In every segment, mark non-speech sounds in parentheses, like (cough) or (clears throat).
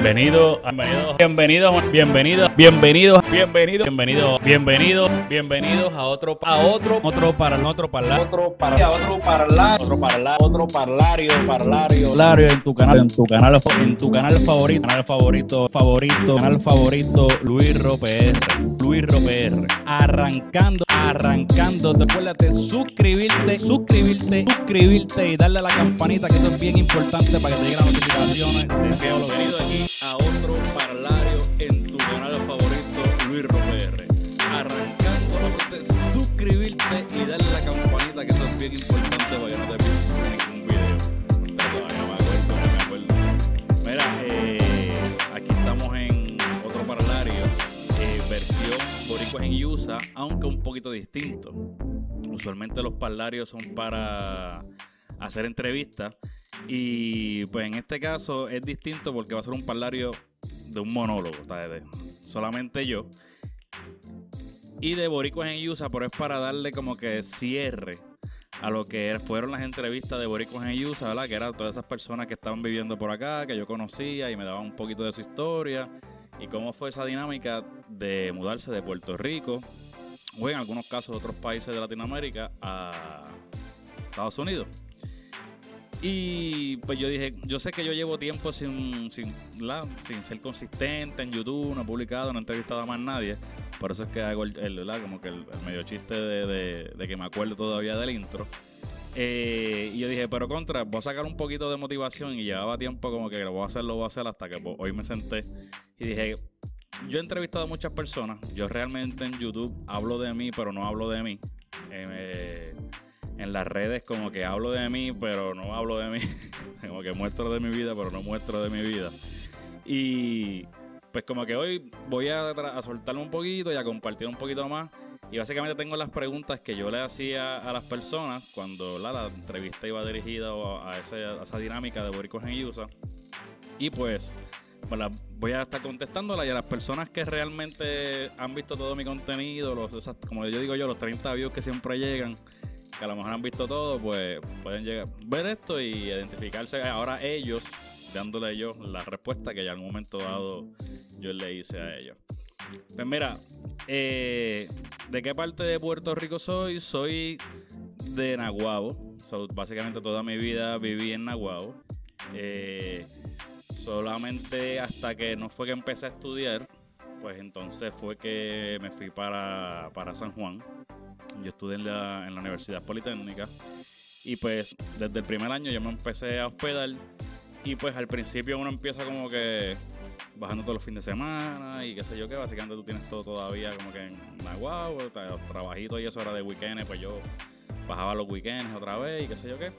Bienvenido, bienvenidos, bienvenidos, bienvenidos, bienvenidos, bienvenidos, bienvenidos, bienvenidos a otro, a otro, otro para otro para otro otro parlario, otro parlario, otro parlario, parlario, parlario en tu canal, en tu canal, en tu canal favorito, canal favorito, favorito, canal favorito, Luis Roper, Luis Roper, arrancando, arrancando, te acuérdate suscribirte, suscribirte, suscribirte y darle a la campanita que eso es bien importante para que te lleguen las notificaciones de que lo venido aquí a otro parlario suscribirte y darle la campanita, que eso es bien importante para que no te pierdas ningún video. No me acuerdo, no me acuerdo. Mira, eh, aquí estamos en otro parlario, eh, versión Boricuas en USA, aunque un poquito distinto. Usualmente los parlarios son para hacer entrevistas y pues en este caso es distinto porque va a ser un parlario de un monólogo, solamente yo. Y de Boricuas en USA, pero es para darle como que cierre a lo que fueron las entrevistas de Boricuas en USA, ¿verdad? Que eran todas esas personas que estaban viviendo por acá, que yo conocía y me daban un poquito de su historia y cómo fue esa dinámica de mudarse de Puerto Rico o en algunos casos de otros países de Latinoamérica a Estados Unidos. Y pues yo dije, yo sé que yo llevo tiempo sin, sin, sin ser consistente en YouTube, no he publicado, no he entrevistado a más nadie. Por eso es que hago el, como que el, medio chiste de, que me acuerdo todavía del intro. Eh, y yo dije, pero contra, voy a sacar un poquito de motivación y llevaba tiempo como que lo voy a hacer, lo voy a hacer hasta que pues, hoy me senté y dije, yo he entrevistado a muchas personas, yo realmente en YouTube hablo de mí, pero no hablo de mí. Eh, en las redes como que hablo de mí, pero no hablo de mí. (laughs) como que muestro de mi vida, pero no muestro de mi vida. Y pues como que hoy voy a, a soltarme un poquito y a compartir un poquito más. Y básicamente tengo las preguntas que yo le hacía a las personas cuando la, entrevista iba dirigida a, esa, dinámica de Boricos en USA. Y pues, pues voy a estar contestándola y a las personas que realmente han visto todo mi contenido, los, como yo digo yo, los 30 views que siempre llegan, que a lo mejor han visto todo, pues pueden llegar, ver esto y identificarse ahora ellos, dándole ellos la respuesta que ya en un momento dado yo le hice a ellos. Pues mira, eh, ¿de qué parte de Puerto Rico soy? Soy de Naguabo. básicamente toda mi vida viví en Naguabo. Eh, solamente hasta que no fue que empecé a estudiar, pues entonces fue que me fui para, para San Juan. Yo estudié en la, en la Universidad Politécnica y pues desde el primer año yo me empecé a hospedar y pues al principio uno empieza como que bajando todos los fines de semana y qué sé yo qué, básicamente tú tienes todo todavía como que en Nahuatl, los trabajitos y eso era de weekends, pues yo bajaba los weekends otra vez y qué sé yo qué.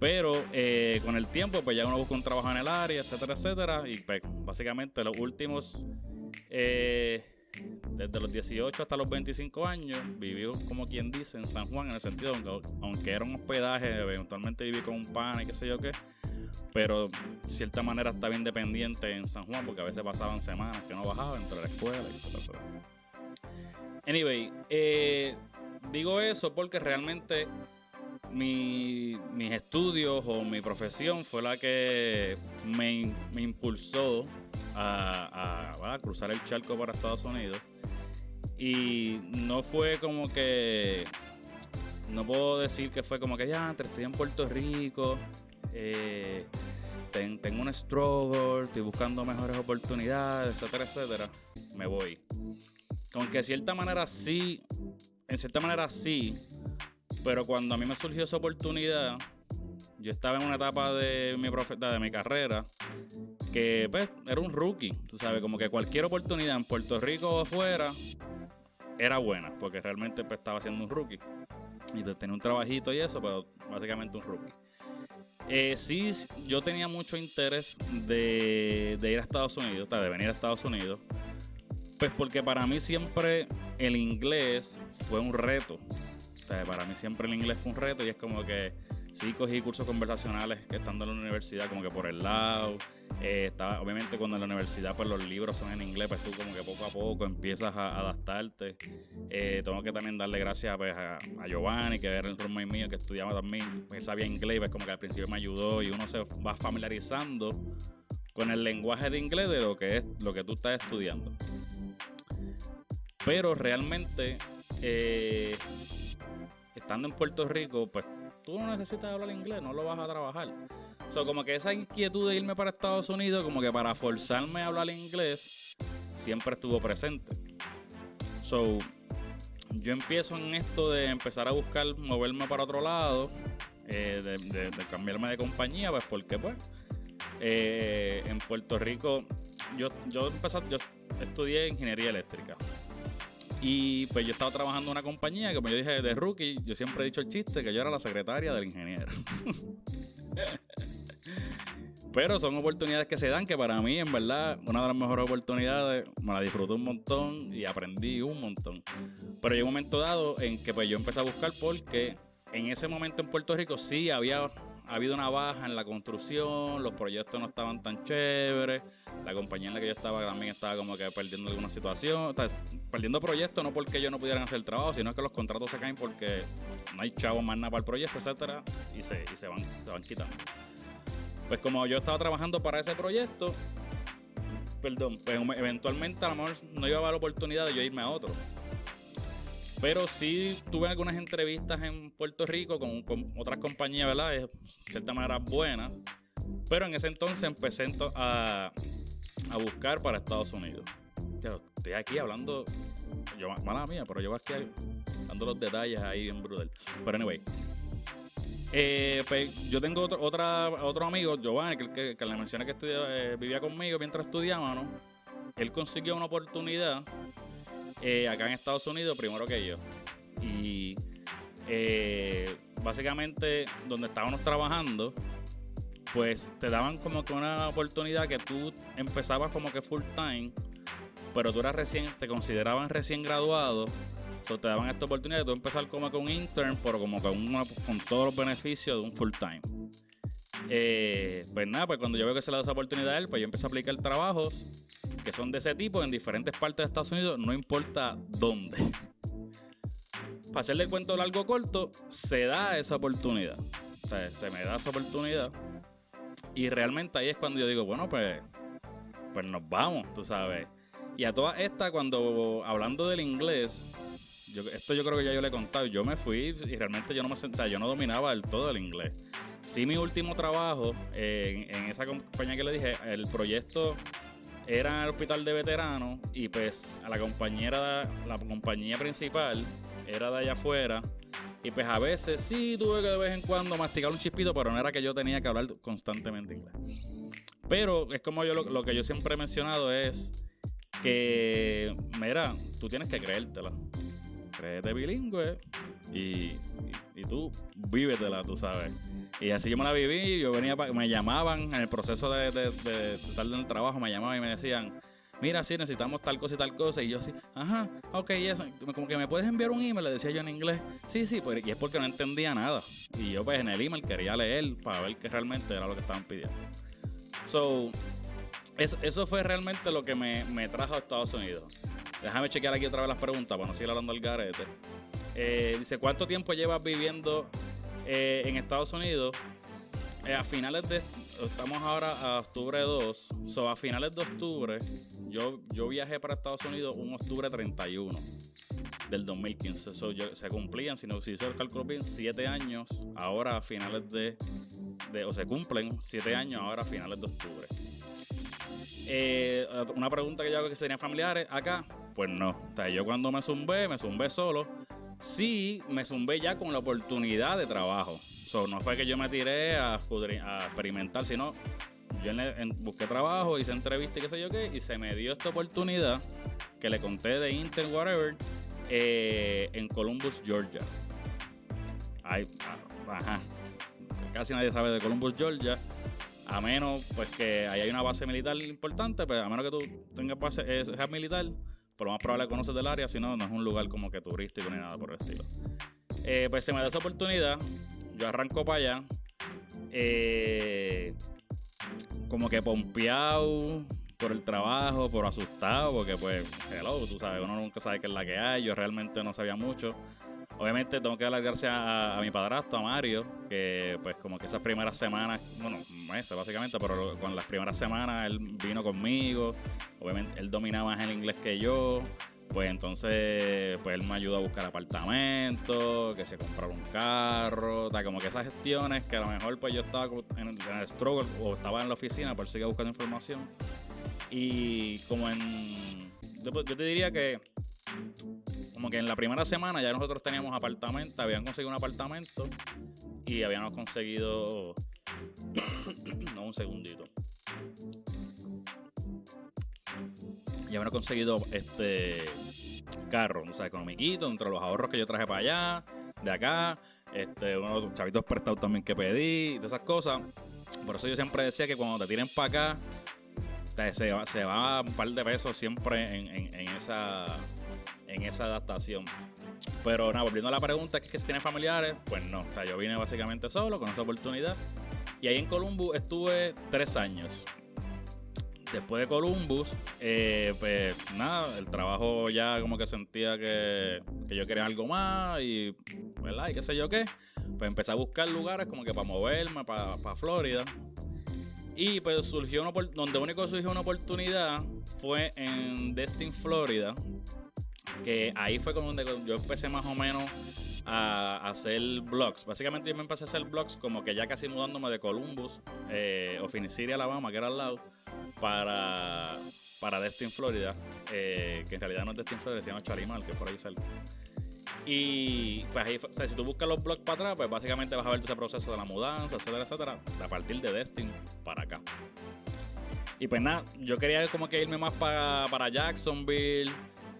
Pero eh, con el tiempo, pues ya uno busca un trabajo en el área, etcétera, etcétera. Y pues básicamente los últimos eh, desde los 18 hasta los 25 años viví como quien dice en San Juan, en el sentido, aunque, aunque era un hospedaje, eventualmente viví con un pan y qué sé yo qué, pero de cierta manera estaba independiente en San Juan porque a veces pasaban semanas que no bajaba entre la escuela y todo Anyway, eh, digo eso porque realmente mi, mis estudios o mi profesión fue la que me, me impulsó a, cruzar el charco para Estados Unidos. Y no fue como que. No puedo decir que fue como que ya, estoy en Puerto Rico, eh, tengo un struggle, estoy buscando mejores oportunidades, etcétera, etcétera. Me voy. Aunque de cierta manera sí, en cierta manera sí, pero cuando a mí me surgió esa oportunidad, yo estaba en una etapa de mi de mi carrera, que pues era un rookie, tú sabes, como que cualquier oportunidad en Puerto Rico o afuera era buena, porque realmente pues, estaba haciendo un rookie. Y tenía un trabajito y eso, pero básicamente un rookie. Eh, sí, yo tenía mucho interés de, de ir a Estados Unidos, de venir a Estados Unidos, pues porque para mí siempre el inglés fue un reto. Sea, para mí siempre el inglés fue un reto y es como que sí cogí cursos conversacionales que estando en la universidad como que por el lado. Eh, obviamente cuando en la universidad pues los libros son en inglés, pues tú como que poco a poco empiezas a adaptarte. Eh, tengo que también darle gracias pues, a, Giovanni, que era el roommate mío, que estudiaba también, él sabía inglés, pues como que al principio me ayudó y uno se va familiarizando con el lenguaje de inglés de lo que es lo que tú estás estudiando. Pero realmente, eh, estando en Puerto Rico, pues tú no necesitas hablar inglés, no lo vas a trabajar. O sea, como que esa inquietud de irme para Estados Unidos, como que para forzarme a hablar inglés, siempre estuvo presente. So, yo empiezo en esto de empezar a buscar moverme para otro lado, eh, de, cambiarme de compañía, pues porque pues eh, en Puerto Rico yo, yo empecé, yo estudié ingeniería eléctrica. Y pues yo estaba trabajando en una compañía que, como yo dije, de rookie, yo siempre he dicho el chiste que yo era la secretaria del ingeniero. (laughs) Pero son oportunidades que se dan que para mí, en verdad, una de las mejores oportunidades, me la disfruté un montón y aprendí un montón. Pero hay un momento dado en que pues yo empecé a buscar porque en ese momento en Puerto Rico sí había habido una baja en la construcción, los proyectos no estaban tan chéveres, la compañía en la que yo estaba también estaba como que perdiendo alguna situación, perdiendo proyectos no porque ellos no pudieran hacer el trabajo, sino que los contratos se caen porque no hay chavos más nada para el proyecto, etcétera, y se, y se, van, se van quitando. Pues como yo estaba trabajando para ese proyecto, perdón, pues eventualmente a lo mejor no iba a haber la oportunidad de yo irme a otro. Pero sí tuve algunas entrevistas en Puerto Rico con, otras compañías, ¿verdad? De cierta manera buenas. Pero en ese entonces empecé a, a buscar para Estados Unidos. estoy aquí hablando, yo, mala mía, pero yo aquí dando los detalles ahí en brutal. Pero anyway, eh, pues, yo tengo otro, otra, otro amigo, Giovanni, que, que, le mencioné que eh, vivía conmigo mientras estudiábamos. Él consiguió una oportunidad eh, acá en Estados Unidos primero que yo. Y básicamente, donde estábamos trabajando, pues te daban como que una oportunidad que tú empezabas como que full time, pero tú eras recién, te consideraban recién graduado So, te daban esta oportunidad de tú empezar como con un intern, pero como con, con todos los beneficios de un full time. Eh, pues nada, pues cuando yo veo que se le da esa oportunidad a él, pues yo empiezo a aplicar trabajos que son de ese tipo en diferentes partes de Estados Unidos, no importa dónde. Para hacerle el cuento largo corto, se da esa oportunidad. O sea, se me da esa oportunidad. Y realmente ahí es cuando yo digo, bueno, pues, pues nos vamos, tú sabes. Y a todas estas, cuando hablando del inglés, esto yo creo que ya yo le he contado. Yo me fui y realmente yo no me sentaba, yo no dominaba del todo el inglés. Sí, mi último trabajo en, esa compañía que le dije, el proyecto era en el hospital de veteranos y pues a la compañera, la compañía principal era de allá afuera. Y pues a veces sí tuve que de vez en cuando masticar un chispito, pero no era que yo tenía que hablar constantemente inglés. Pero es como yo lo que yo siempre he mencionado es que, mira, tú tienes que creértela créete bilingüe y, y, tú vívetela, tú sabes. Y así yo me la viví, yo venía, me llamaban en el proceso de, de, estar en el trabajo, me llamaban y me decían, mira, sí, necesitamos tal cosa y tal cosa. Y yo así, ajá, ok, y eso. Como que me puedes enviar un email, le decía yo en inglés. Sí, sí, pues, y es porque no entendía nada. Y yo pues en el email quería leer para ver qué realmente era lo que estaban pidiendo. So, eso fue realmente lo que me, me trajo a Estados Unidos. Déjame chequear aquí otra vez las preguntas para no seguir hablando al garete. Eh, dice, ¿cuánto tiempo llevas viviendo eh, en Estados Unidos? Eh, a finales de... Estamos ahora a octubre 2. So, a finales de octubre, yo, yo viajé para Estados Unidos un octubre 31 del 2015. So, se cumplían, si no si hizo el cálculo bien, 7 años ahora a finales de, de... O se cumplen 7 años ahora a finales de octubre. una pregunta que yo hago que serían familiares acá. Pues no. O sea, yo cuando me zumbé, me zumbé solo. Sí, me zumbé ya con la oportunidad de trabajo. So, no fue que yo me tiré a, experimentar, sino yo busqué trabajo, hice entrevista y qué sé yo qué, y se me dio esta oportunidad que le conté de Intel, whatever, eh, en Columbus, Georgia. Ay, ah, ajá. Casi nadie sabe de Columbus, Georgia. A menos pues que ahí hay una base militar importante, pues a menos que tú tengas base, eh, militar, por lo más probable conoces del área, si no, no es un lugar como que turístico ni nada por el estilo. Eh, pues se me da esa oportunidad, yo arranco para allá, eh, como que pompeado por el trabajo, por asustado, porque pues, hello, tú sabes, uno nunca sabe qué es la que hay, yo realmente no sabía mucho. Obviamente tengo que gracias a, a mi padrastro, a Mario, que pues como que esas primeras semanas, bueno, meses básicamente, pero con las primeras semanas él vino conmigo, obviamente él dominaba más el inglés que yo, pues entonces pues él me ayudó a buscar apartamento, que se comprara un carro, tal, como que esas gestiones que a lo mejor pues yo estaba en en el struggle o estaba en la oficina por seguir buscando información. Y como en... Yo te diría que como que en la primera semana ya nosotros teníamos apartamento, habían conseguido un apartamento y habíamos conseguido... (coughs) no, un segundito. Y habíamos conseguido este carro, o sea, economiquito, entre los ahorros que yo traje para allá, de acá, este, unos chavitos prestados también que pedí, de esas cosas. Por eso yo siempre decía que cuando te tiren para acá, te- se, va, un par de pesos siempre en esa, en esa adaptación. Pero nada, volviendo a la pregunta, que es que si tiene familiares, pues no. O sea, yo vine básicamente solo con esta oportunidad. Y ahí en Columbus estuve tres años. Después de Columbus, eh, pues nada, el trabajo ya como que sentía que, que yo quería algo más y, ¿verdad? Y qué sé yo qué. Pues empecé a buscar lugares como que para moverme, para, para Florida. Y pues surgió una donde único surgió una oportunidad fue en Destin, Florida. Que ahí fue con donde yo empecé más o menos a hacer blogs. Básicamente yo me empecé a hacer blogs como que ya casi mudándome de Columbus eh, o Phoenix City, Alabama, que era al lado, para, para Destin, Florida. eh, que en realidad no es Destin, Florida, se llama Chalimar, que por ahí cerca. Y pues ahí, si tú buscas los blogs para atrás, pues básicamente vas a ver ese proceso de la mudanza, etcétera, etcétera, a partir de Destin para acá. Y pues nada, yo quería como que irme más para, para Jacksonville,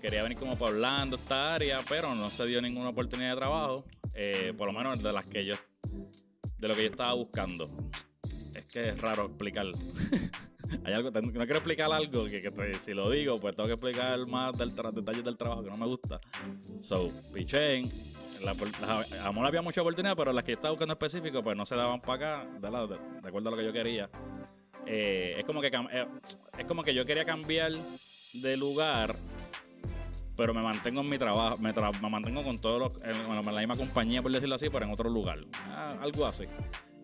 quería venir como para Orlando, esta área, pero no se dio ninguna oportunidad de trabajo, eh, por lo menos de las que yo, de lo que yo estaba buscando. Es que es raro explicar. (laughs) Hay algo, no quiero explicar algo que, si lo digo, pues tengo que explicar más del detalles del trabajo que no me gusta. So, pichén. La, la, amor había mucha oportunidad, pero las que estaba buscando específico, pues no se daban para acá, de, acuerdo a lo que yo quería. Eh, es como que eh, es como que yo quería cambiar de lugar, pero me mantengo en mi trabajo, me, tra- me mantengo con todos los, en, en la misma compañía, por decirlo así, pero en otro lugar. Ah, algo así.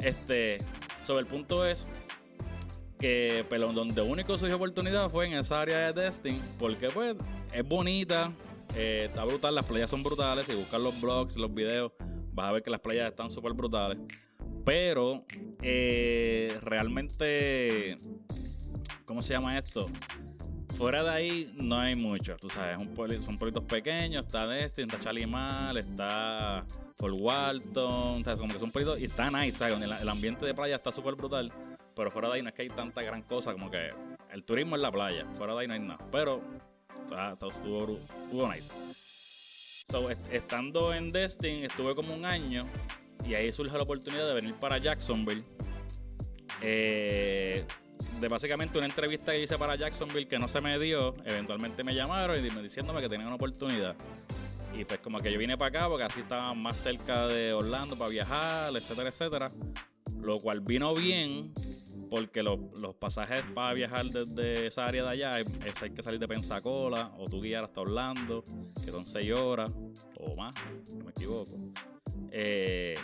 Este, sobre el punto es que pero donde único surgió oportunidad fue en esa área de testing, porque pues es bonita, eh, está brutal, las playas son brutales, si buscas los blogs, los videos, vas a ver que las playas están súper brutales, pero eh, realmente, ¿cómo se llama esto? Fuera de ahí no hay mucho, tú sabes, es un son pueblitos pequeños, está Destin, está Chalimar, está Fort Walton, ¿sabes? como que son pueblitos y está nice, ¿sabes? El, el ambiente de playa está súper brutal, pero fuera de ahí no es que hay tanta gran cosa, como que el turismo es la playa, fuera de ahí no hay nada, pero está, está- estuvo, estuvo nice. So, est- estando en Destin estuve como un año y ahí surge la oportunidad de venir para Jacksonville. Eh, de básicamente una entrevista que hice para Jacksonville que no se me dio, eventualmente me llamaron y me diciéndome que tenían una oportunidad. Y pues como que yo vine para acá porque así estaba más cerca de Orlando para viajar, etcétera, etcétera. Lo cual vino bien porque los, los pasajes para viajar desde esa área de allá es- hay que salir de Pensacola o tú guiar hasta Orlando, que son 6 horas o más, no me equivoco. Eh,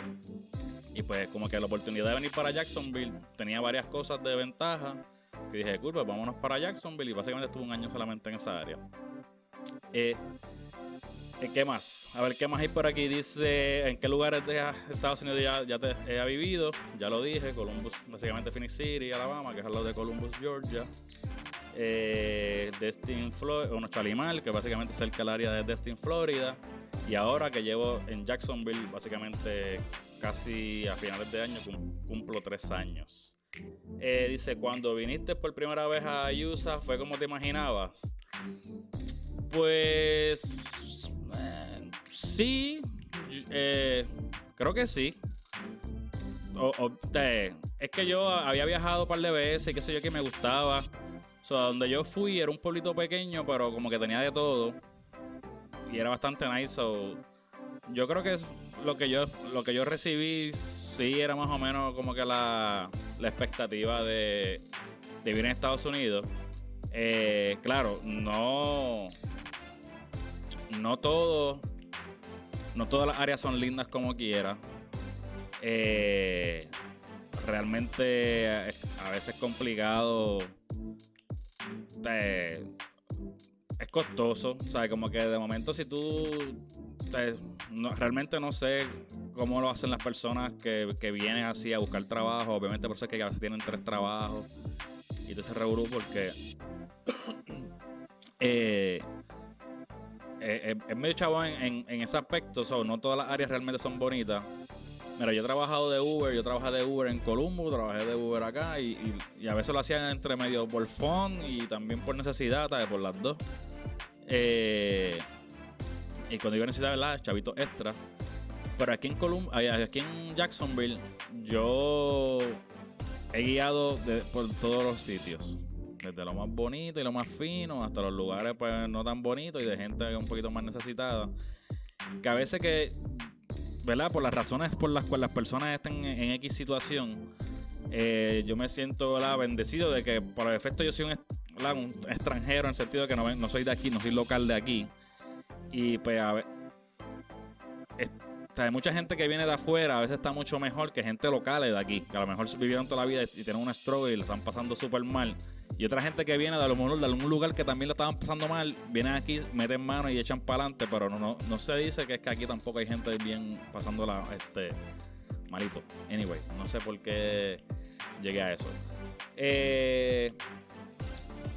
y pues como que la oportunidad de venir para Jacksonville tenía varias cosas de ventaja. Que dije, cool, pues vámonos para Jacksonville. Y básicamente estuve un año solamente en esa área. Eh, eh, ¿Qué más? A ver, ¿qué más hay por aquí? Dice, ¿en qué lugares de Estados Unidos ya, ya te he vivido? Ya lo dije, Columbus, básicamente Phoenix City, Alabama, que es al lado de Columbus, Georgia. Eh, Destin, Florida, bueno, Chalimar, que básicamente es cerca del área de Destin, Florida. Y ahora que llevo en Jacksonville, básicamente casi a finales de año, cum- cumplo tres años. Eh, dice, cuando viniste por primera vez a USA, ¿fue como te imaginabas? Pues eh, sí, eh, creo que sí. O- o, es que yo había viajado un par de veces qué sé yo que me gustaba. O sea, donde yo fui era un pueblito pequeño, pero como que tenía de todo. Y era bastante nice. so, yo creo que lo que yo lo que yo recibí sí era más o menos como que la, la expectativa de, de vivir en Estados Unidos. Eh, claro, no no todo no todas las áreas son lindas como quiera. Eh, realmente a veces es complicado. es costoso. O sea, como que de momento si tú... realmente no sé cómo lo hacen las personas que, vienen así a buscar trabajo. Obviamente por eso es que a veces tienen tres trabajos. Y te se revolú porque... (clears throat) Eh, eh, es medio chavo en, ese aspecto. no todas las áreas realmente son bonitas. Mira, yo he trabajado de Uber, yo trabajé de Uber en Columbo, trabajé de Uber acá y, a veces lo hacían entre medio por fun y también por necesidad, por las dos. Eh, y cuando yo necesitaba, ¿verdad? Chavito extra. Pero aquí en Colum aquí en Jacksonville, yo he guiado por todos los sitios. Desde lo más bonito y lo más fino hasta los lugares pues no tan bonitos y de gente un poquito más necesitada. Que a veces que ¿verdad? Por las razones por las cuales las personas estén en, X situación, eh, yo me siento bendecido de que por el efecto yo soy un, extranjero en el sentido de que no, soy de aquí, no soy local de aquí. Y pues a ver, hay mucha gente que viene de afuera a veces está mucho mejor que gente local de aquí, que a lo mejor vivieron toda la vida y tienen un struggle y lo están pasando súper mal. Y otra gente que viene de, de algún lugar que también lo estaban pasando mal, vienen aquí, meten mano y echan para adelante, pero no, no, no se dice que es que aquí tampoco hay gente bien pasándola este, malito. Anyway, no sé por qué llegué a eso. Eh,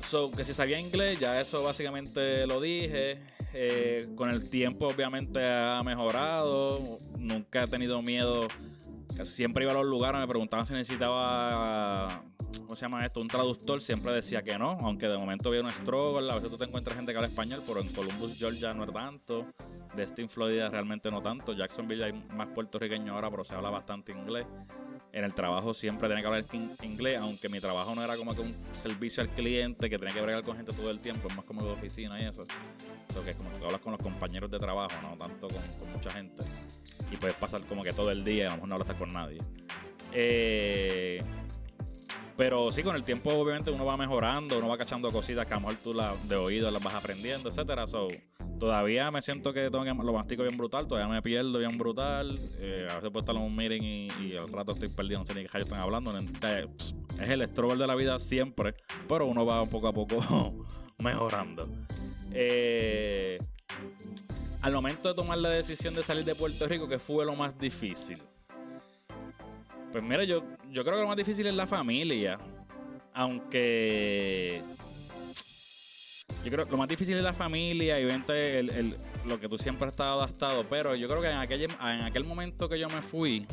so, que si sabía inglés, ya eso básicamente lo dije. Eh, con el tiempo obviamente ha mejorado. Nunca he tenido miedo. Siempre iba a los lugares, me preguntaban si necesitaba ¿cómo se llama esto? Un traductor siempre decía que no, aunque de momento había un struggle, a veces tú te encuentras gente que habla español, pero en Columbus, Georgia no es tanto, Destin, Florida realmente no tanto, Jacksonville hay más puertorriqueños ahora, pero se habla bastante inglés. En el trabajo siempre tenía que hablar inglés, aunque mi trabajo no era como que un servicio al cliente que tenía que bregar con gente todo el tiempo, es más como de oficina y eso. Eso que es como que hablas con los compañeros de trabajo, no tanto con, mucha gente. Y puedes pasar como que todo el día y a lo mejor no hablas con nadie. Eh, pero sí, con el tiempo, obviamente, uno va mejorando, uno va cachando cositas que a lo mejor tú la, de oído las vas aprendiendo, etcétera. So, todavía me siento que tengo que lo mastico bien brutal, todavía me pierdo bien brutal. Eh, a veces puedo estar en un meeting y, al rato estoy perdido, no sé ni qué están hablando. Es el struggle de la vida siempre, pero uno va poco a poco (laughs) mejorando. Eh, al momento de tomar la decisión de salir de Puerto Rico, que fue lo más difícil? Pues mira, yo, yo creo que lo más difícil es la familia. Aunque. Yo creo que lo más difícil es la familia y vente el, lo que tú siempre has estado adaptado. Pero yo creo que en aquel, en aquel momento que yo me fui,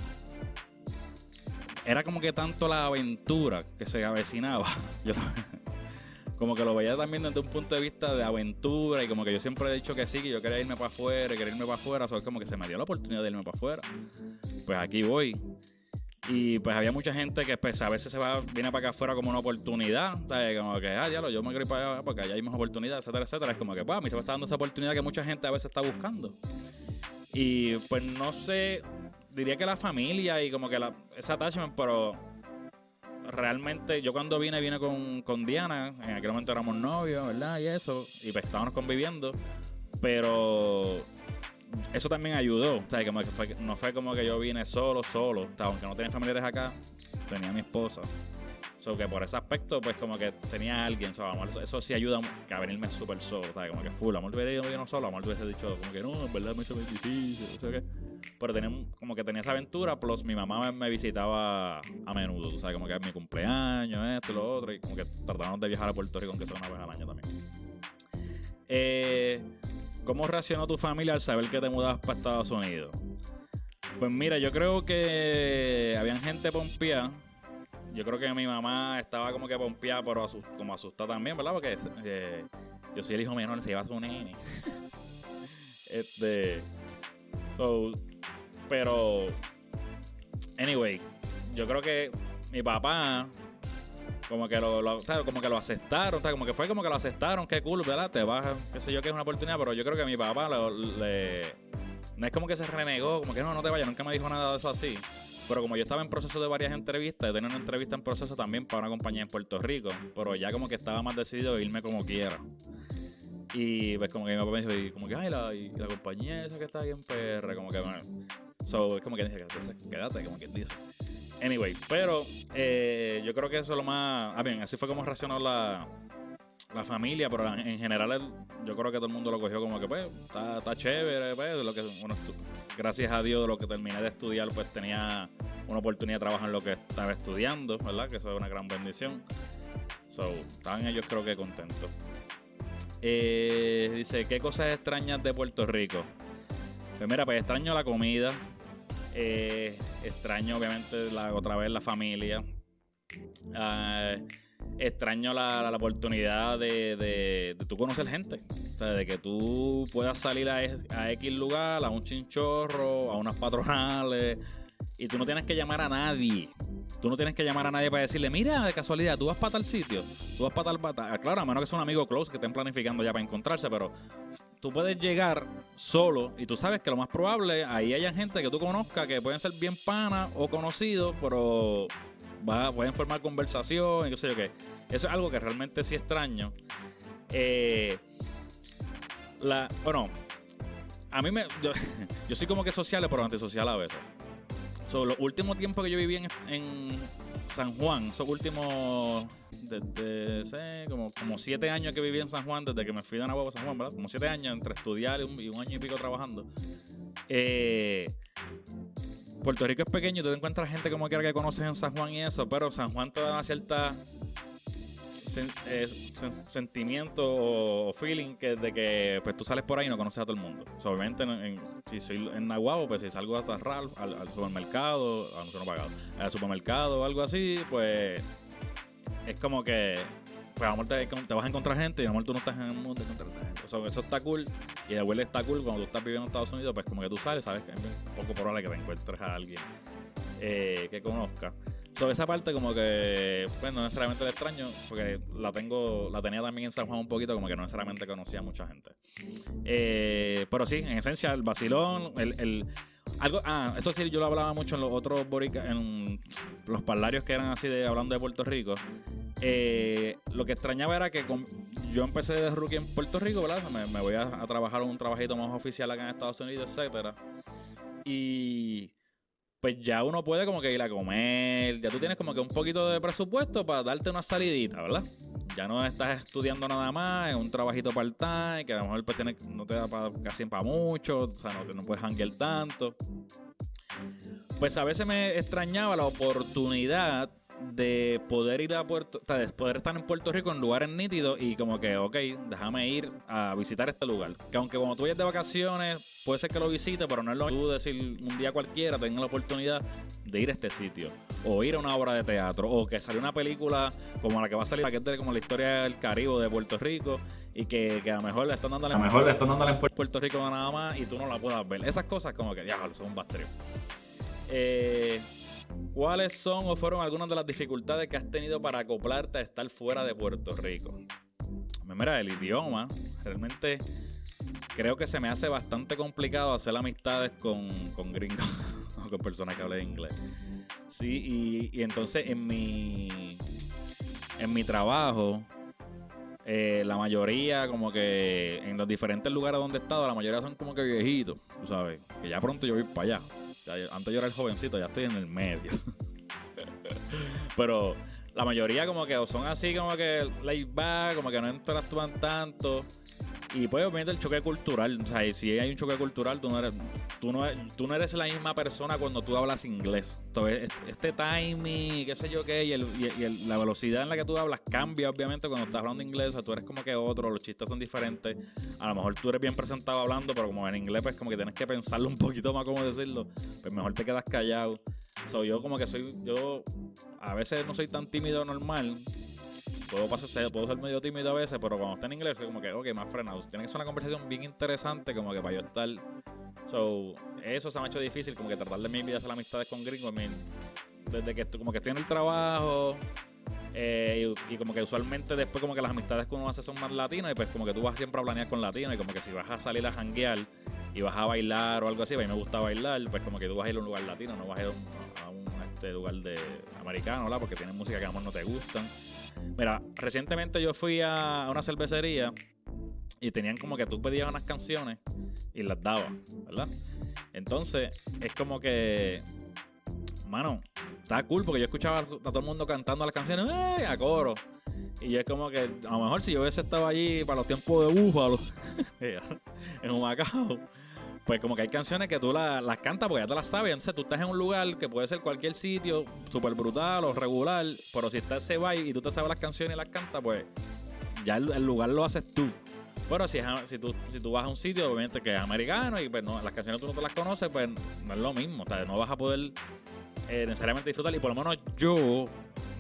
era como que tanto la aventura que se avecinaba. (laughs) (laughs) Como que lo veía también desde un punto de vista de aventura y como que yo siempre he dicho que sí, que yo quería irme para afuera, quería irme para afuera, o como que se me dio la oportunidad de irme para afuera. Pues aquí voy. Y pues había mucha gente que pues, a veces se va, viene para acá afuera como una oportunidad. Como que, ah, diablo, yo me quiero ir para allá porque allá hay más oportunidades, etcétera, etcétera. Es como que, pues, a mí se me está dando esa oportunidad que mucha gente a veces está buscando. Y pues no sé, diría que la familia y como que la, ese attachment, pero realmente yo cuando vine, vine con, con Diana. En aquel momento éramos novios, ¿verdad? Y eso. Y pues estábamos conviviendo. Pero eso también ayudó. O sea, que no fue como que yo vine solo, solo. O aunque no tenía familiares acá, tenía mi esposa. So que por ese aspecto, pues como que tenía alguien, so, amor, eso, sí ayuda a venirme súper solo, sea, como que full, amor hubiera ido no solo, amor hubiese dicho como que no, en verdad me hizo muy difícil, no. Pero tenía, como que tenía esa aventura, plus mi mamá me, visitaba a menudo, sea, como que mi cumpleaños, esto lo otro, y como que tratamos de viajar a Puerto Rico, aunque sea una vez al año también. Eh, ¿Cómo reaccionó tu familia al saber que te mudabas para Estados Unidos? Pues mira, yo creo que habían gente pompeada. Yo creo que mi mamá estaba como que pompeada, pero como asustada también, ¿verdad? Porque eh, yo soy el hijo menor, se iba a su nene. (laughs) este. So, pero. Anyway, yo creo que mi papá como que lo, como que lo aceptaron, como que fue como que lo aceptaron, qué cool, ¿verdad? Te vas, qué sé yo, que es una oportunidad, pero yo creo que mi papá le, no es como que se renegó, como que no, no te vayas, nunca me dijo nada de eso así. Pero como yo estaba en proceso de varias entrevistas, tenía una entrevista en proceso también para una compañía en Puerto Rico, pero ya como que estaba más decidido de irme como quiera. Y pues como que mi papá me dijo, y como que, ay, la, la compañía esa que está ahí en PR, como que, bueno. So, es como que entonces quédate, como que dice. Anyway, pero eh, yo creo que eso es lo más. Ah, bien, así fue como reaccionó la, la familia, pero en, en general yo creo que todo el mundo lo cogió como que, pues, está, chévere, pues, lo que, bueno, gracias a Dios de lo que terminé de estudiar, pues tenía una oportunidad de trabajar en lo que estaba estudiando, ¿verdad? Que eso es una gran bendición. So, estaban ellos creo que contentos. Eh, dice, ¿qué cosas extrañas de Puerto Rico? Pues mira, pues extraño la comida. Eh, extraño obviamente la, otra vez la familia. Ah, extraño la, la oportunidad de, de, de tú conocer gente. O sea, de que tú puedas salir a, a X lugar, a un chinchorro, a unas patronales, y tú no tienes que llamar a nadie. Tú no tienes que llamar a nadie para decirle, mira, de casualidad, tú vas para tal sitio, tú vas para tal pata. Claro, a menos que sea un amigo close que estén planificando ya para encontrarse, pero tú puedes llegar solo y tú sabes que lo más probable, ahí haya gente que tú conozcas que pueden ser bien panas o conocidos, pero va, pueden formar conversación y qué sé yo qué. Eso es algo que realmente sí extraño. Eh, la, bueno, a mí me. Yo, (laughs) yo soy como que social, pero antisocial a veces. So, los últimos tiempos que yo viví en, en San Juan, esos últimos. Desde sé, como, como siete años que viví en San Juan, desde que me fui de Nahuatl a San Juan, ¿verdad? Como siete años entre estudiar y un, año y pico trabajando. Eh, Puerto Rico es pequeño, tú encuentras gente como quiera que conoces en San Juan y eso, pero San Juan te da una cierta eh, sen- sentimiento o feeling que de que pues tú sales por ahí y no conoces a todo el mundo. Obviamente en- en- si soy en Nahuabo, pues si salgo hasta Ralph, al, supermercado, a no pagado, al supermercado o algo así, pues es como que pues a lo mejor te, te vas a encontrar gente y a lo mejor tú no estás en el mundo de encontrar gente. O sea, eso está cool y de vuelta está cool cuando tú estás viviendo en Estados Unidos, pues como que tú sales, sabes que es poco probable que te encuentres a alguien eh, que conozca. So, esa parte como que, pues no necesariamente la extraño, porque la tengo, la tenía también en San Juan un poquito, como que no necesariamente conocía a mucha gente. Eh, pero sí, en esencia, el vacilón, el, el- algo, ah, eso sí, yo lo hablaba mucho en los otros borica, en los parlarios que eran así de hablando de Puerto Rico. Eh, lo que extrañaba era que con- yo empecé de rookie en Puerto Rico, ¿verdad? Me, me voy a, a trabajar un trabajito más oficial acá en Estados Unidos, etcétera. Y pues ya uno puede como que ir a comer, ya tú tienes como que un poquito de presupuesto para darte una salidita, ¿verdad? Ya no estás estudiando nada más, es un trabajito part-time, que a lo mejor pues tiene- no te da pa- casi para mucho, o sea, no, no puedes hanguear tanto. Pues a veces me extrañaba la oportunidad de poder ir a Puerto, o sea, de poder estar en Puerto Rico en lugares nítidos y como que, ok, déjame ir a visitar este lugar. Que aunque cuando tú vayas de vacaciones, puede ser que lo visites, pero no es lo mismo decir un día cualquiera, tenga la oportunidad de ir a este sitio. O ir a una obra de teatro. O que salió una película como la que va a salir, la que es de- como la historia del Caribe de Puerto Rico. Y que, que a lo mejor le están dando A lo mejor le están dando la Puerto, Rico nada más y tú no la puedas ver. Esas cosas como que, ya, son un. Eh, ¿Cuáles son o fueron algunas de las dificultades que has tenido para acoplarte a estar fuera de Puerto Rico? Mira, el idioma, realmente creo que se me hace bastante complicado hacer amistades con, con gringos (laughs) o con personas que hablen inglés. Sí, y, y entonces en mi, en mi trabajo, eh, la mayoría, como que en los diferentes lugares donde he estado, la mayoría son como que viejitos, tú sabes, que ya pronto yo voy para allá. Antes yo era el jovencito, ya estoy en el medio. (laughs) Pero la mayoría como que son así como que laid back, como que no interactúan tanto. Y pues obviamente el choque cultural, o sea, si hay un choque cultural, tú no eres, tú no, tú no eres la misma persona cuando tú hablas inglés. Entonces, es- este timing, qué sé yo qué, y, el- y el- la velocidad en la que tú hablas cambia obviamente cuando estás hablando inglés, o sea, tú eres como que otro, los chistes son diferentes. A lo mejor tú eres bien presentado hablando, pero como en inglés pues como que tienes que pensarlo un poquito más cómo decirlo, pues mejor te quedas callado. So, yo como que soy, yo a veces no soy tan tímido normal, puedo pasar, puedo ser medio tímido a veces, pero cuando está en inglés, como que, ok, más frenado. Tiene que ser una conversación bien interesante, como que para yo estar. So, eso se me ha hecho difícil, como que tratar de mi vida hacer amistades con gringos. I mean, desde que como que estoy en el trabajo. eh, y, como que usualmente después como que las amistades que uno hace son más latinas y pues como que tú vas siempre a planear con latinos y como que si vas a salir a janguear y vas a bailar o algo así, pues a mí me gusta bailar, pues como que tú vas a ir a un lugar latino, no vas a ir a un, este, lugar de americano, ¿verdad? Porque tienen música que a lo mejor no te gustan. Mira, recientemente yo fui a una cervecería y tenían como que tú pedías unas canciones y las dabas, ¿verdad? Entonces, es como que, mano, está cool porque yo escuchaba a todo el mundo cantando las canciones ¡eh! a coro. Y es como que a lo mejor si yo hubiese estado allí para los tiempos de Búfalo, (laughs) en un Macao, pues como que hay canciones que tú las cantas porque ya te las sabes. Entonces tú estás en un lugar que puede ser cualquier sitio, súper brutal o regular, pero si está ese baile y tú te sabes las canciones y las cantas, pues ya el, lugar lo haces tú. Pero si, si, tú, si tú vas a un sitio, obviamente que es americano y pues no, las canciones tú no te las conoces, pues no es lo mismo. O sea, no vas a poder eh, necesariamente disfrutar. Y por lo menos yo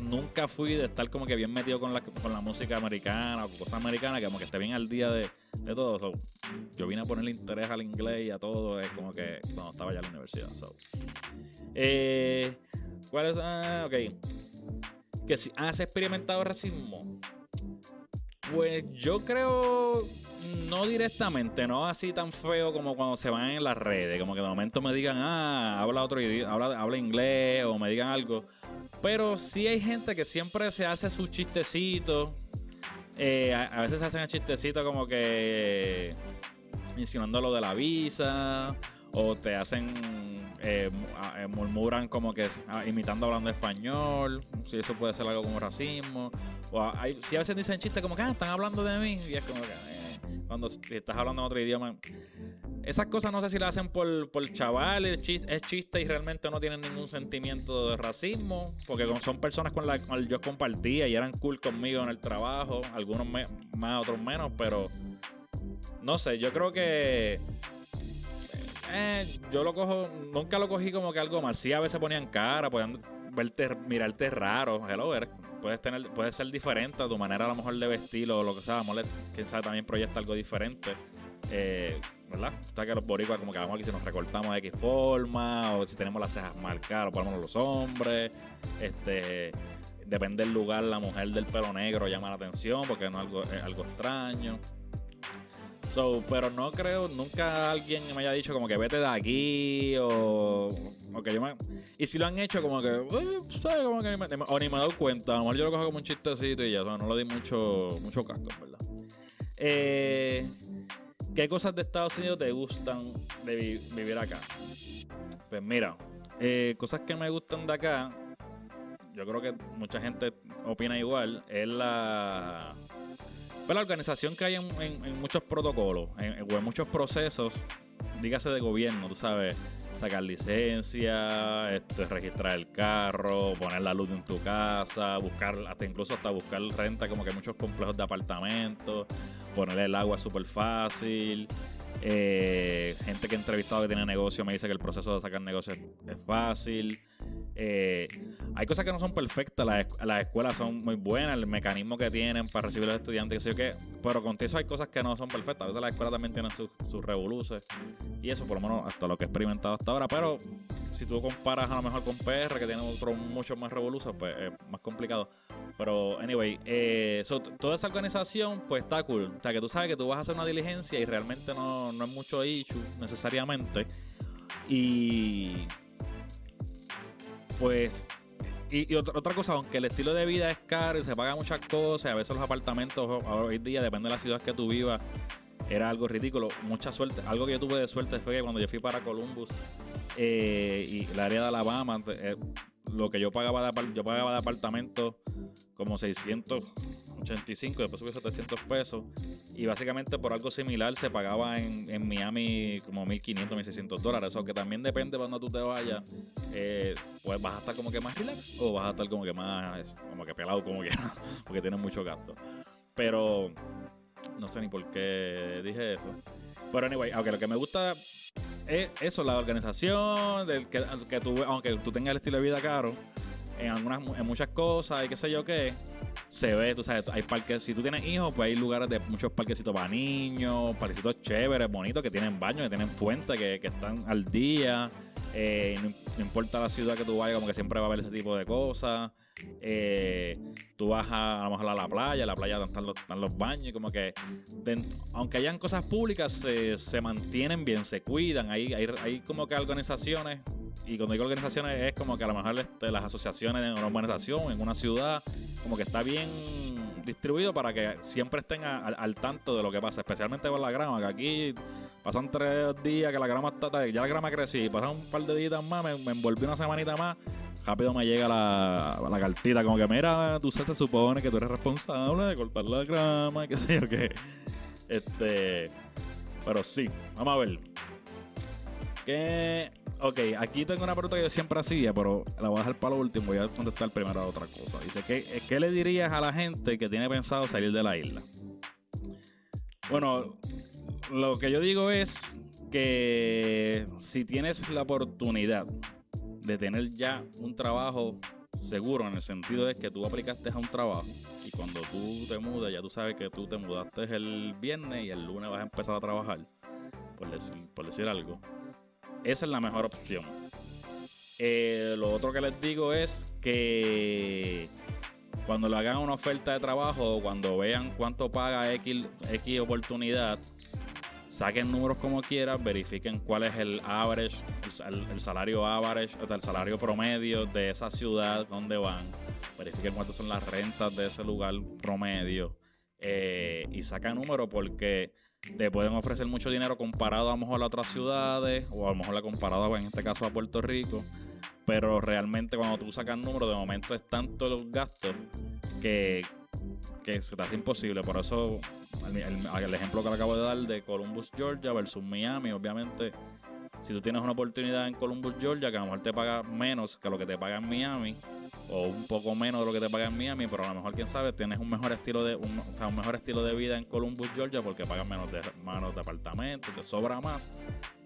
nunca fui de estar como que bien metido con la, con la música americana o cosas americanas, que como que esté bien al día de, de todo. yo vine a ponerle interés al inglés y a todo, es como que cuando estaba ya en la universidad. Eh, ¿Cuál es? Ah, ok. Que si has experimentado racismo. Pues yo creo, no directamente, no así tan feo como cuando se van en las redes, como que de momento me digan, ah, habla otro idioma, habla, habla inglés o me digan algo. Pero sí hay gente que siempre se hace su chistecito. Eh, a, veces se hacen el chistecito como que insinuando lo de la visa. O te hacen. Eh, eh, murmuran como que ah, imitando hablando español. Si eso puede ser algo como racismo. O hay, si a veces dicen chistes como que ah, están hablando de mí. Y es como que. Cuando estás hablando en otro idioma. Esas cosas no sé si las hacen por, por chaval, es chiste, y realmente no tienen ningún sentimiento de racismo, porque son personas con las que yo compartía y eran cool conmigo en el trabajo, algunos más, otros menos, pero no sé, yo creo que eh, yo lo cojo, nunca lo cogí como que algo mal, sí a veces ponían cara, podían verte, mirarte raro, hello, puedes tener, puedes ser diferente a tu manera a lo mejor de vestir o lo que sea, quién sabe también proyecta algo diferente. Eh, ¿verdad? O sea que los boricuas como que vamos aquí si nos recortamos de X forma, o si tenemos las cejas marcadas, lo ponemos los hombres, este depende del lugar, la mujer del pelo negro llama la atención porque no es algo, es algo extraño. So, pero no creo, nunca alguien me haya dicho como que vete de aquí o, Y si lo han hecho como que, eh, o ni me he dado cuenta, a lo mejor yo lo cojo como un chistecito y ya, o sea, no le di mucho, mucho casco, ¿verdad? Eh, ¿Qué cosas de Estados Unidos te gustan de vivir acá? Pues mira, eh, cosas que me gustan de acá, yo creo que mucha gente opina igual, es la, pues la organización que hay en, muchos protocolos o en muchos procesos, dígase de gobierno, tú sabes, sacar licencia, este, registrar el carro, poner la luz en tu casa, buscar, hasta incluso hasta buscar renta, como que muchos complejos de apartamentos, poner el agua súper fácil. Eh, gente que he entrevistado que tiene negocio me dice que el proceso de sacar negocios es fácil. Eh, hay cosas que no son perfectas, las, escuelas son muy buenas, el mecanismo que tienen para recibir a los estudiantes, que sé qué, pero con eso hay cosas que no son perfectas. A veces las escuelas también tienen sus, sus revoluces y eso, por lo menos, hasta lo que he experimentado hasta ahora. Pero si tú comparas a lo mejor con PR, que tiene otro mucho más revoluces, pues es más complicado. Pero, anyway, eh, toda esa organización, pues está cool. O sea, que tú sabes que tú vas a hacer una diligencia y realmente no, no es mucho issue necesariamente. Y pues y, otra, cosa, aunque el estilo de vida es caro y se paga muchas cosas, a veces los apartamentos hoy día, depende de la ciudad que tú vivas, era algo ridículo. Mucha suerte. Algo que yo tuve de suerte fue que cuando yo fui para Columbus eh, y el área de Alabama, eh, lo que yo pagaba de, yo pagaba de apartamento como 685, después subió 700 pesos. Y básicamente por algo similar se pagaba en, en Miami como 1.500, 1.600 dólares. Eso que también depende de cuando tú te vayas. Eh, pues vas a estar como que más relax o vas a estar como que más, como que pelado, como que (laughs) porque tienes mucho gasto. Pero no sé ni por qué dije eso. Pero anyway, aunque lo que me gusta es eso, la organización, del que, que tú, aunque tú tengas el estilo de vida caro, en algunas en muchas cosas y qué sé yo qué, se ve, tú sabes, hay parques, si tú tienes hijos, pues hay lugares de muchos parquecitos para niños, parquecitos chéveres, bonitos, que tienen baños, que tienen fuentes, que, que están al día. Eh, no, importa la ciudad que tú vayas, como que siempre va a haber ese tipo de cosas. Eh, tú vas a, a lo mejor a la playa, la playa están los, están los baños, como que aunque hayan cosas públicas, se, se mantienen bien, se cuidan. Hay, hay, hay, como que organizaciones, y cuando digo organizaciones es como que a lo mejor este, las asociaciones en una organización, en una ciudad, como que está bien distribuido para que siempre estén a- al, tanto de lo que pasa, especialmente con la grama, que aquí pasan tres días que la grama está, ya la grama crecí, pasan un par de días más, me, me envolví una semanita más, rápido me llega la, la cartita, como que mira, tú se, supone que tú eres responsable de cortar la grama, (laughs) qué sé yo qué. Este, pero sí, vamos a ver. Que, ok, aquí tengo una pregunta que yo siempre hacía, pero la voy a dejar para lo último. Voy a contestar primero a otra cosa. Dice, ¿qué, ¿qué le dirías a la gente que tiene pensado salir de la isla? Bueno, lo que yo digo es que si tienes la oportunidad de tener ya un trabajo seguro, en el sentido de que tú aplicaste a un trabajo y cuando tú te mudas, ya tú sabes que tú te mudaste el viernes y el lunes vas a empezar a trabajar, por decir algo. Esa es la mejor opción. Eh, lo otro que les digo es que cuando le hagan una oferta de trabajo cuando vean cuánto paga X, X oportunidad, saquen números como quieran, verifiquen cuál es el average, el, sal- el salario average, o sea, el salario promedio de esa ciudad donde van, verifiquen cuántas son las rentas de ese lugar promedio eh, y sacan números porque te pueden ofrecer mucho dinero comparado a lo mejor a otras ciudades o a lo mejor la comparado en este caso a Puerto Rico. Pero realmente cuando tú sacas números, de momento es tanto los gastos que, que se te hace imposible. Por eso el, el- el ejemplo que le acabo de dar de Columbus, Georgia versus Miami, obviamente, si tú tienes una oportunidad en Columbus, Georgia, que a lo mejor te paga menos que lo que te paga en Miami, o un poco menos de lo que te paga en Miami, pero a lo mejor, quién sabe, tienes un mejor estilo de un, o sea, un mejor estilo de vida en Columbus, Georgia, porque pagas menos de, menos de apartamentos, te sobra más,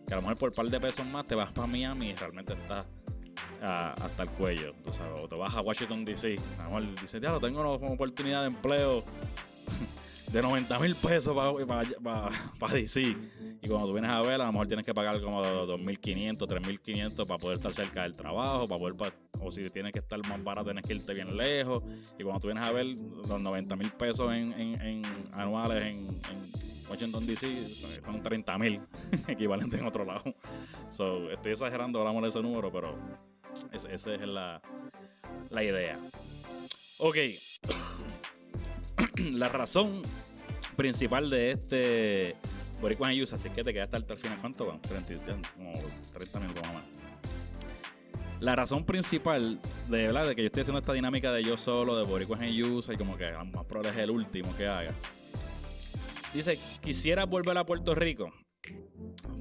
que a lo mejor por un par de pesos más te vas para Miami y realmente estás a- hasta el cuello, tú sabes, o te vas a Washington DC, a lo mejor dices, ya lo tengo una oportunidad de empleo (laughs) de 90 mil pesos para DC. Y cuando tú vienes a ver, a lo mejor tienes que pagar como 2.500, 3.500 para poder estar cerca del trabajo, para poder, pa- o si tienes que estar más barato, tienes que irte bien lejos. Y cuando tú vienes a ver los 90 mil pesos en, en- anuales en, Washington DC, son 30 mil (laughs) equivalente en otro lado. So, estoy exagerando, hablamos de ese número, pero esa es la, la idea. Ok. (clears throat) la razón principal de este Boricua Use, así que te quedaste hasta el final. ¿Cuánto van? 30, y- como 30 minutos más. La razón principal de verdad de que yo estoy haciendo esta dinámica de yo solo, de Boricuas en Use, y como que lo más probable es el último que haga. Dice, quisiera volver a Puerto Rico.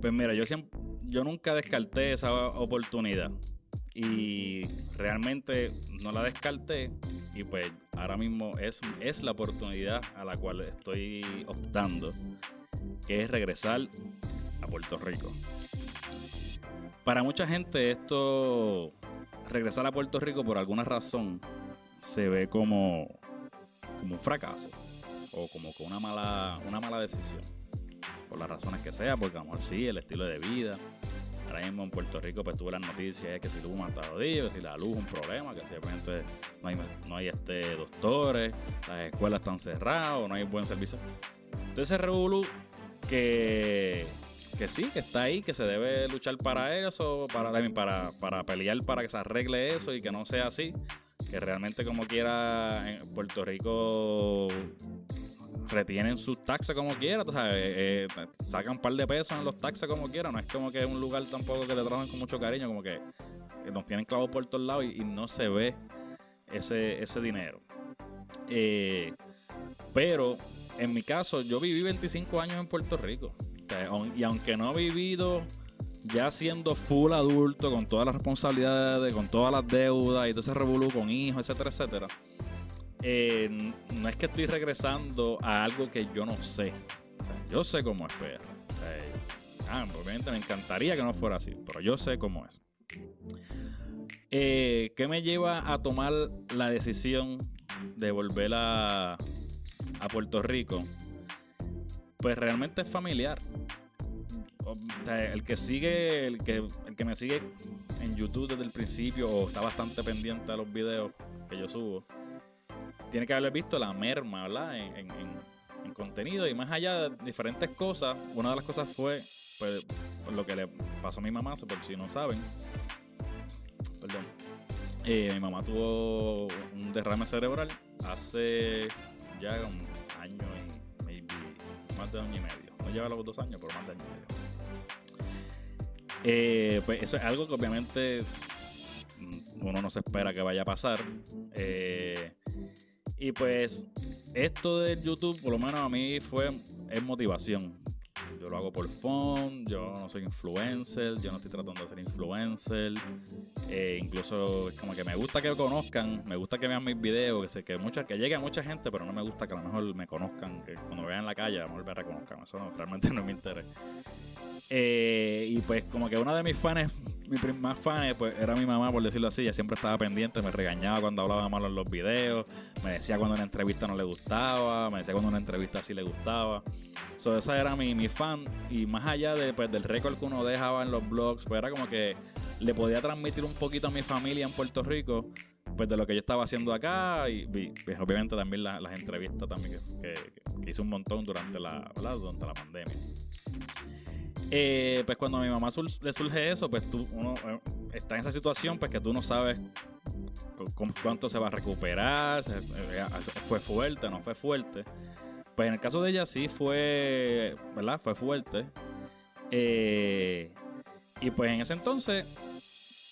Pues mira, yo siempre, yo nunca descarté esa oportunidad. Y realmente no la descarté. Y pues ahora mismo es, es la oportunidad a la cual estoy optando. Que es regresar a Puerto Rico. Para mucha gente esto, regresar a Puerto Rico por alguna razón, se ve como, como un fracaso. O como que una mala, una mala decisión. Por las razones que sea, porque a lo mejor sí, el estilo de vida. Ahora en Puerto Rico, pues tuve las noticias que si luz matado que si la luz un problema, que simplemente no hay, no hay este, doctores, las escuelas están cerradas, no hay buen servicio. Entonces, Revolu, que, que sí, que está ahí, que se debe luchar para eso, para, para, para pelear para que se arregle eso y que no sea así. Que realmente, como quiera, Puerto Rico retienen sus taxes como quiera, sabes, eh, eh, sacan un par de pesos en los taxes como quiera, no es como que es un lugar tampoco que te tratan con mucho cariño, como que, que nos tienen clavos por todos lados y, y no se ve ese, ese dinero. Eh, pero en mi caso, yo viví 25 años en Puerto Rico. Y aunque no he vivido ya siendo full adulto, con todas las responsabilidades, con todas las deudas y todo ese revolú con hijos, etcétera, etcétera, eh, no es que estoy regresando a algo que yo no sé. Yo sé cómo es PR. Sea, ah, obviamente me encantaría que no fuera así, pero yo sé cómo es. Eh, ¿Qué me lleva a tomar la decisión de volver a, a Puerto Rico? Pues realmente es familiar. El que sigue, el que, el que me sigue en YouTube desde el principio o está bastante pendiente a los videos que yo subo, tiene que haber visto la merma, ¿verdad? En, en- en- en contenido y más allá de diferentes cosas. Una de las cosas fue, pues, lo que le pasó a mi mamá, por si no saben. Perdón. Eh, mi mamá tuvo un derrame cerebral hace ya un año y maybe más de año y medio. No lleva los dos años, pero más de año y medio. Eh, pues eso es algo que obviamente mm, uno no se espera que vaya a pasar. Eh, y pues esto de YouTube, por lo menos a mí fue es motivación. Yo lo hago por fun, yo no soy influencer, yo no estoy tratando de ser influencer. Eh, incluso como que me gusta que me conozcan, me gusta que vean mis videos, que, se, que, mucha, que llegue a mucha gente, pero no me gusta que a lo mejor me conozcan, que cuando me vean en la calle a lo mejor me reconozcan. Eso no, realmente (laughs) no me interesa. Eh, y pues como que uno de mis fans, mi más fans, pues era mi mamá, por decirlo así. Ella siempre estaba pendiente, me regañaba cuando hablaba malo en los videos, me decía cuando una entrevista no le gustaba, me decía cuando una entrevista sí le gustaba. So, esa era mi, mi fan. Y más allá de, pues, del récord que uno dejaba en los blogs, pues era como que le podía transmitir un poquito a mi familia en Puerto Rico pues de lo que yo estaba haciendo acá y, pues, obviamente también las entrevistas también que, que, hice un montón durante la, durante la pandemia. Eh, pues cuando a mi mamá le surge eso, pues tú uno eh, está en esa situación, pues que tú no sabes cuánto se va a recuperar, eh, fue fuerte, no fue fuerte. Pues en el caso de ella sí fue, ¿verdad? Fue fuerte. y pues en ese entonces,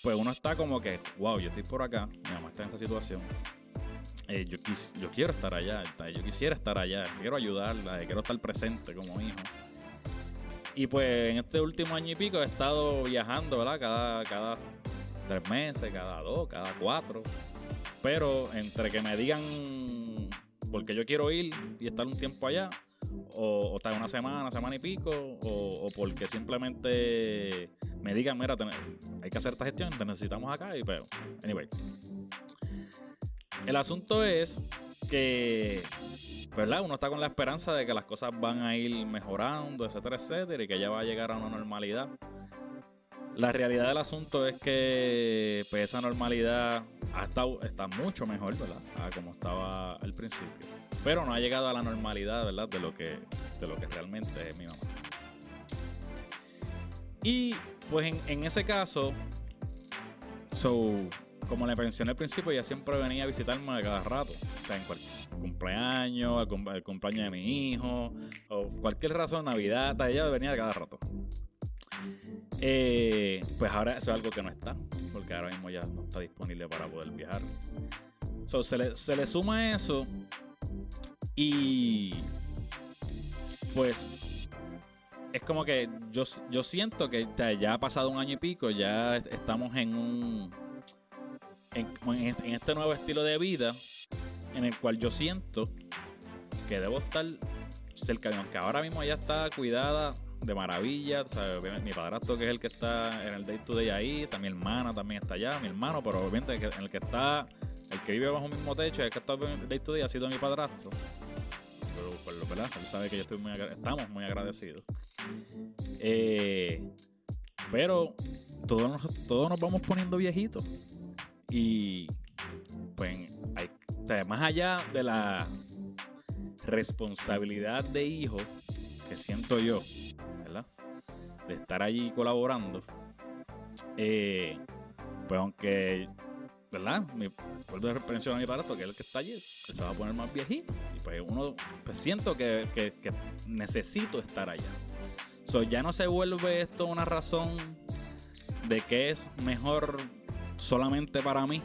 pues uno está como que, wow, yo estoy por acá, mi mamá está en esa situación. yo quiero estar allá, yo quisiera estar allá, quiero ayudarla, quiero estar presente como hijo. Y pues en este último año y pico he estado viajando, ¿verdad? Cada, cada tres meses, cada dos, cada cuatro. Pero entre que me digan porque yo quiero ir y estar un tiempo allá, o, estar una semana, semana y pico, o, porque simplemente me digan, mira, hay que hacer esta gestión, te necesitamos acá, y pero, anyway. El asunto es que ¿verdad? Uno está con la esperanza de que las cosas van a ir mejorando, etcétera, etcétera, y que ya va a llegar a una normalidad. La realidad del asunto es que pues, esa normalidad ha estado, está mucho mejor, ¿verdad? A como estaba al principio. Pero no ha llegado a la normalidad, ¿verdad? De lo que, de lo que realmente es mi mamá. Y pues en, en ese caso, so, como le mencioné al principio, ella siempre venía a visitarme a cada rato. O sea, en cualquier cumpleaños, el, cumpleaños de mi hijo, o cualquier razón, Navidad, ella venía a cada rato. Eh, pues ahora eso es algo que no está, porque ahora mismo ya no está disponible para poder viajar. se, le, se le suma eso y pues es como que yo, yo siento que ya ha pasado un año y pico, ya estamos en un este, en, este nuevo estilo de vida en el cual yo siento que debo estar cerca de aunque ahora mismo ella está cuidada de maravilla, mi padrastro que es el que está en el day to day ahí, está mi hermana también está allá, mi hermano, pero obviamente en el que está, el que vive bajo el mismo techo, el que está en el day to day ha sido mi padrastro. Pero lo verdad, él sabe que yo estoy muy estamos muy agradecidos. Eh, pero todos todos nos vamos poniendo viejitos. Y pues más allá de la responsabilidad de hijo que siento yo, ¿verdad? De estar allí colaborando, eh, pues aunque, ¿verdad? Mi, vuelvo a mencionar a mi aparato, que es que está allí, que se va a poner más viejito. Y pues uno, pues siento que, que, que necesito estar allá. So, ya no se vuelve esto una razón de que es mejor solamente para mí.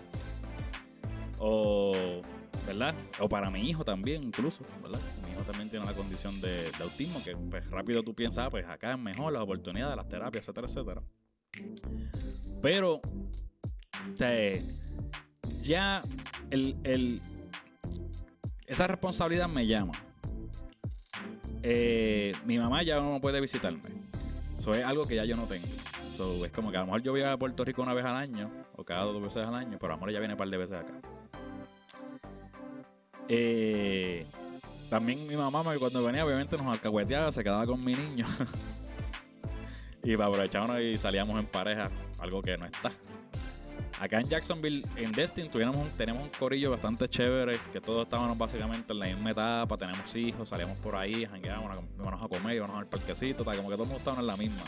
O, ¿verdad? O para mi hijo también, incluso, ¿verdad? Mi hijo también tiene la condición de, autismo, que pues rápido tú piensas, ah, pues acá es mejor las oportunidades, las terapias, etcétera, etcétera. Pero, ya el, esa responsabilidad me llama. Eh, mi mamá ya no puede visitarme. Eso es algo que ya yo no tengo. So, es como que a lo mejor yo voy a Puerto Rico una vez al año, o cada dos veces al año, pero a lo mejor ella viene un par de veces acá. Eh, también mi mamá cuando venía obviamente nos alcahueteaba, se quedaba con mi niño. (laughs) y aprovechábamos y salíamos en pareja, algo que no está. Acá en Jacksonville, en Destin, tenemos un corillo bastante chévere, que todos estábamos básicamente en la misma etapa, tenemos hijos, salíamos por ahí, jangueábamos, íbamos a comer, íbamos al parquecito, como que todos estamos en la misma.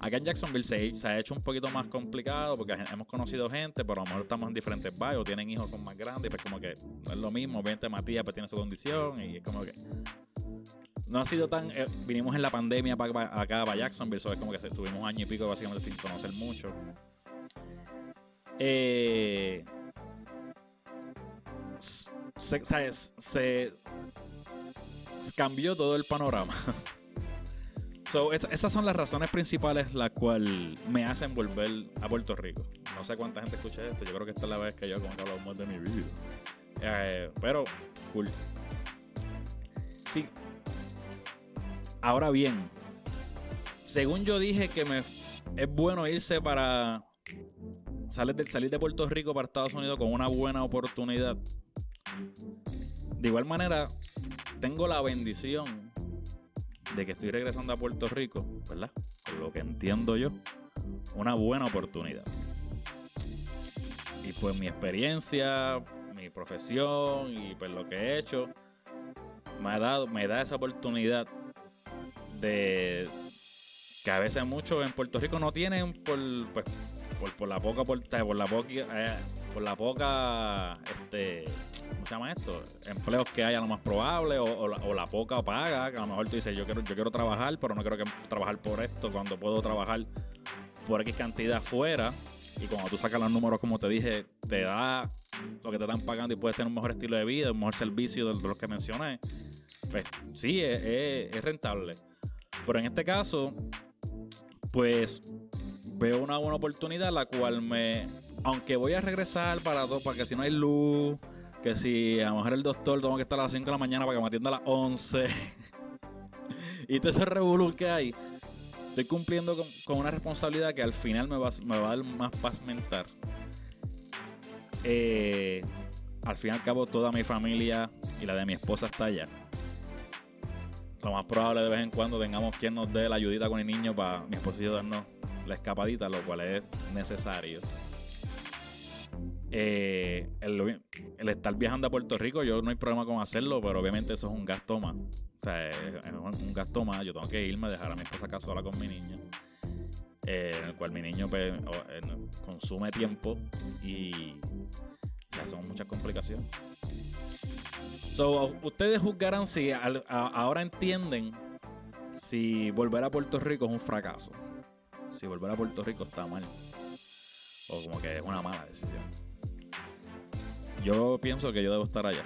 Acá en Jacksonville se, ha hecho un poquito más complicado porque hemos conocido gente, pero a lo mejor estamos en diferentes barrios, tienen hijos con más grandes, pues como que no es lo mismo. Obviamente Matías pues tiene su condición y es como que no ha sido tan. Eh, vinimos en la pandemia para, acá para Jacksonville, eso es como que estuvimos un año y pico básicamente sin conocer mucho. Eh, se, cambió todo el panorama. (laughs) So, esas son las razones principales las cuales me hacen volver a Puerto Rico. No sé cuánta gente escucha esto. Yo creo que esta es la vez que yo como que hablamos de mi vida. Eh, pero, cool. Sí. Ahora bien, según yo dije que me es bueno irse para salir de, salir de Puerto Rico para Estados Unidos con una buena oportunidad. De igual manera, tengo la bendición de que estoy regresando a Puerto Rico, ¿verdad? Por lo que entiendo yo, una buena oportunidad. Y pues mi experiencia, mi profesión y pues lo que he hecho, me, ha dado, me da esa oportunidad de que a veces muchos en Puerto Rico no tienen por, pues, por, la poca por, por la poca por la poca este ¿cómo se llama esto? empleos que haya lo más probable o, la, poca paga que a lo mejor tú dices yo quiero yo quiero trabajar pero no quiero que trabajar por esto cuando puedo trabajar por X cantidad fuera y cuando tú sacas los números como te dije te da lo que te están pagando y puedes tener un mejor estilo de vida un mejor servicio de, los que mencioné pues sí es, es rentable pero en este caso pues veo una buena oportunidad la cual me aunque voy a regresar para todo, para que si no hay luz, que si a lo mejor el doctor tengo que estar a las 5 de la mañana para que me atienda a las 11. (laughs) y todo ese revolú que hay, estoy cumpliendo con, una responsabilidad que al final me va, a dar más paz mental. Eh, al fin y al cabo, toda mi familia y la de mi esposa está allá. Lo más probable de vez en cuando tengamos quien nos dé la ayudita con el niño para mi esposa y yo darnos la escapadita, lo cual es necesario. Eh, el, estar viajando a Puerto Rico, yo no hay problema con hacerlo, pero obviamente eso es un gasto más. O sea, es un gasto más. Yo tengo que irme, dejar a mi esposa acá sola con mi niño. Eh, en el cual mi niño pues, consume tiempo y se hacen muchas complicaciones. So, ustedes juzgarán si ahora entienden si volver a Puerto Rico es un fracaso. Si volver a Puerto Rico está mal. O como que es una mala decisión. Yo pienso que yo debo estar allá.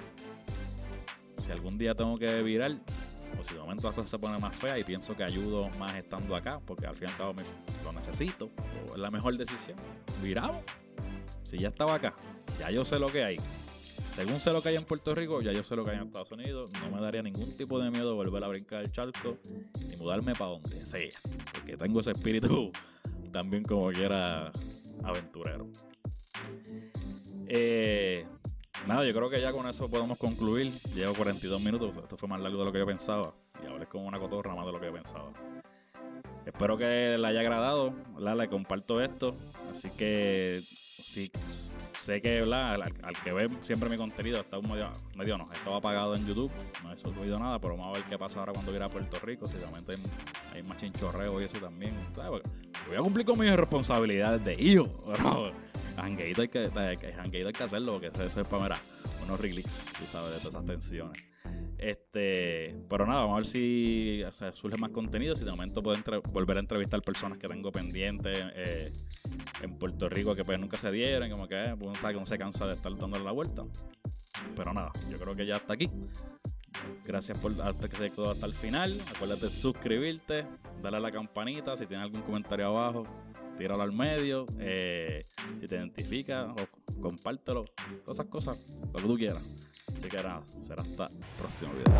Si algún día tengo que virar, o si de momento las cosas se ponen más feas y pienso que ayudo más estando acá, porque al fin y al cabo lo necesito, o es la mejor decisión, viramos. Si ya estaba acá, ya yo sé lo que hay. Según sé lo que hay en Puerto Rico, ya yo sé lo que hay en Estados Unidos. No me daría ningún tipo de miedo volver a brincar el charco y mudarme para donde sea. Porque tengo ese espíritu también como quiera aventurero. Eh, nada, yo creo que ya con eso podemos concluir. Llevo 42 minutos, esto fue más largo de lo que yo pensaba. Y hablé con una cotorra más de lo que yo pensaba. Espero que le haya agradado, Le comparto esto. Así que sí, sé que Al, que ve siempre mi contenido está un medio, medio no, estaba apagado en YouTube, no he subido nada, pero vamos a ver qué pasa ahora cuando viera a Puerto Rico, si realmente hay, más chinchorreo y eso también. Voy a cumplir con mis responsabilidades de hijo, Jangueito hay que, hay que hacerlo, porque eso es para, unos relics, tú sabes, de todas esas tensiones. Este, pero nada, vamos a ver si surge más contenido. Si de momento puedo volver a entrevistar personas que tengo pendientes eh, en Puerto Rico que pues nunca se dieron, como que eh, pues, uno se cansa de estar dándole la vuelta. Pero nada, yo creo que ya está aquí. Gracias por hasta que se quedó hasta el final. Acuérdate de suscribirte, darle a la campanita. Si tienes algún comentario abajo, tíralo al medio. Eh, si te identifica, o compártelo. Todas esas cosas, lo que tú quieras. Así que nada, será hasta el próximo video.